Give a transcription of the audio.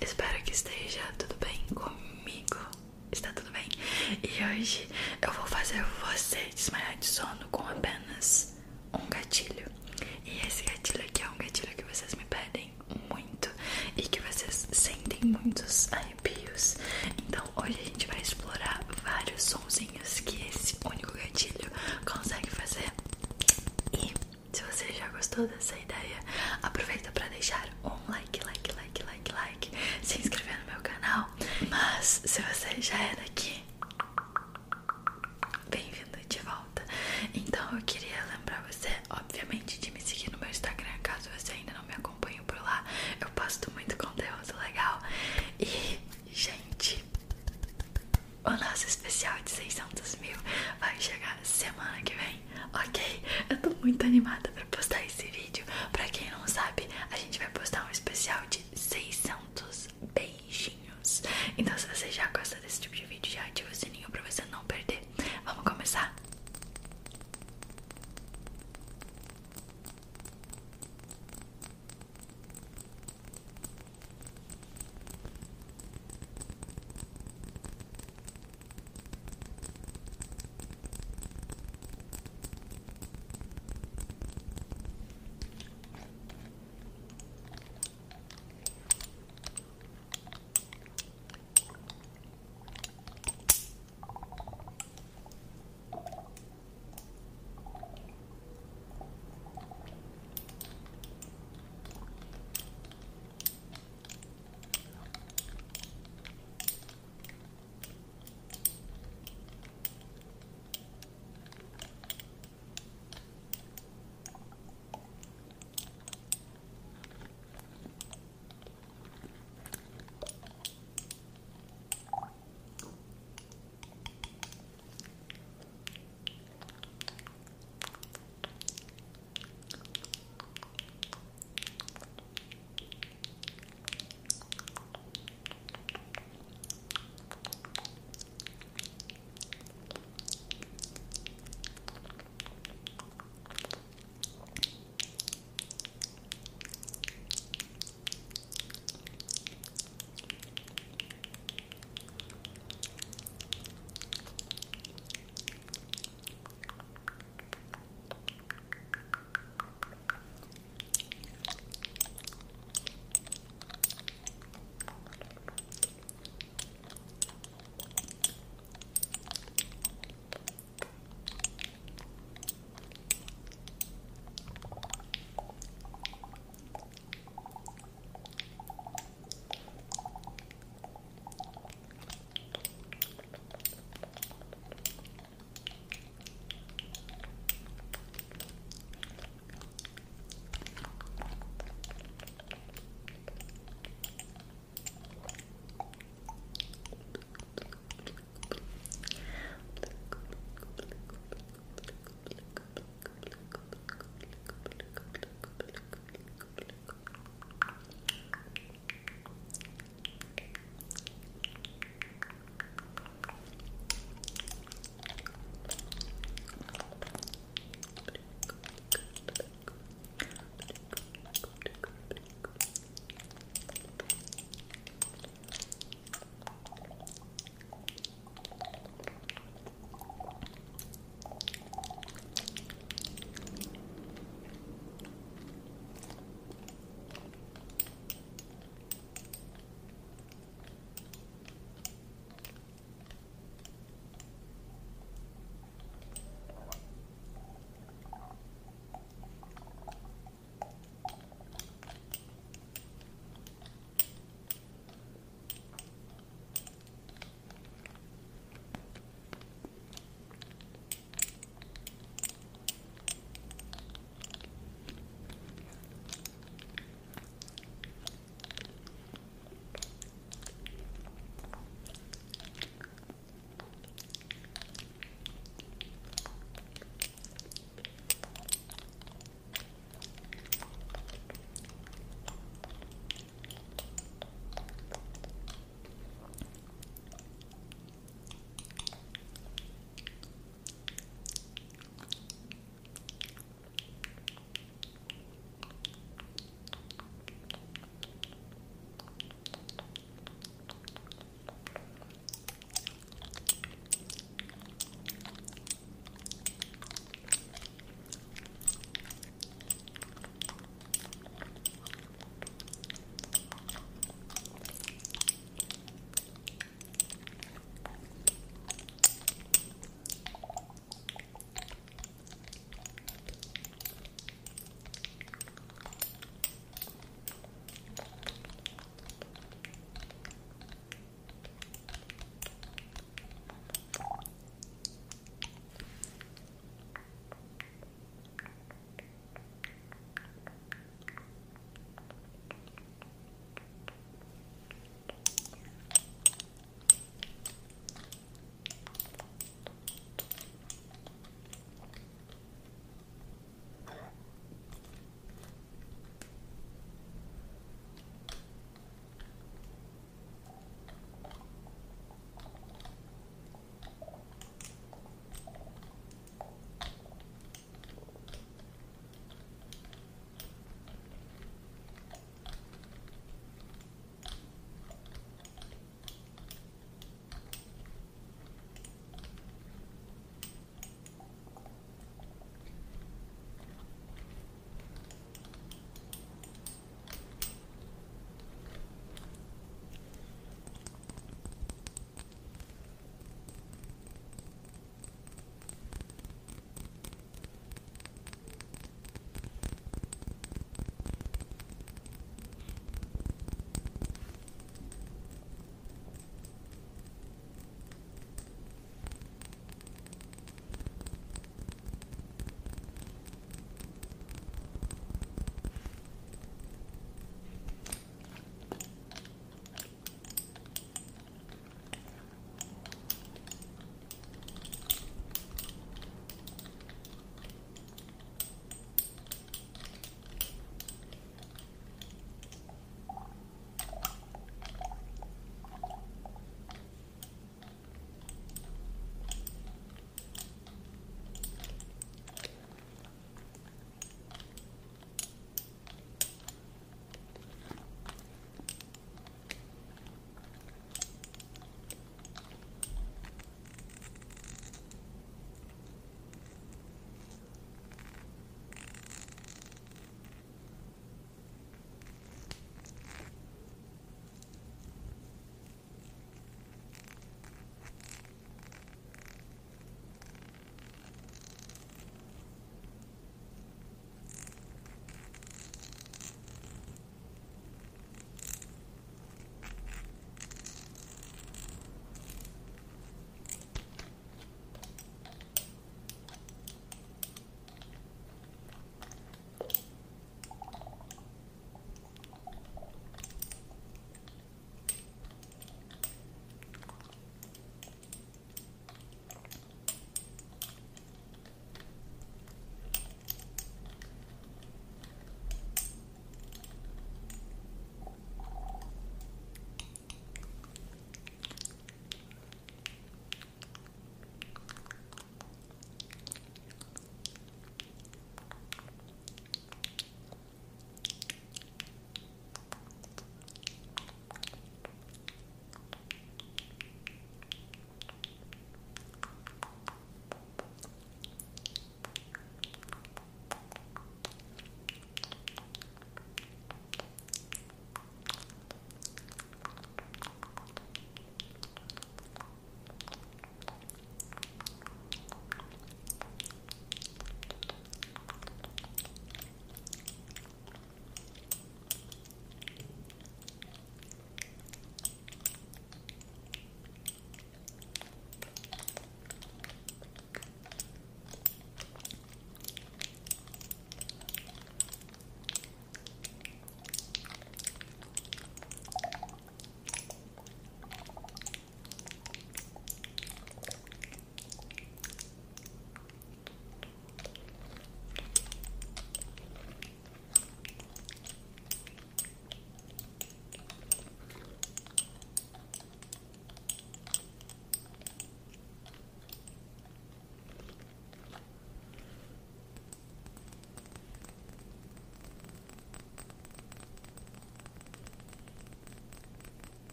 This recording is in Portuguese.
Espero que esteja tudo bem comigo. Está tudo bem? E hoje eu vou fazer você desmaiar de sono com apenas um gatilho. E esse gatilho aqui é um gatilho que vocês me pedem muito e que vocês sentem muitos arrepios. Então hoje a gente vai explorar vários sonzinhos que esse único gatilho consegue fazer. E se você já gostou dessa animata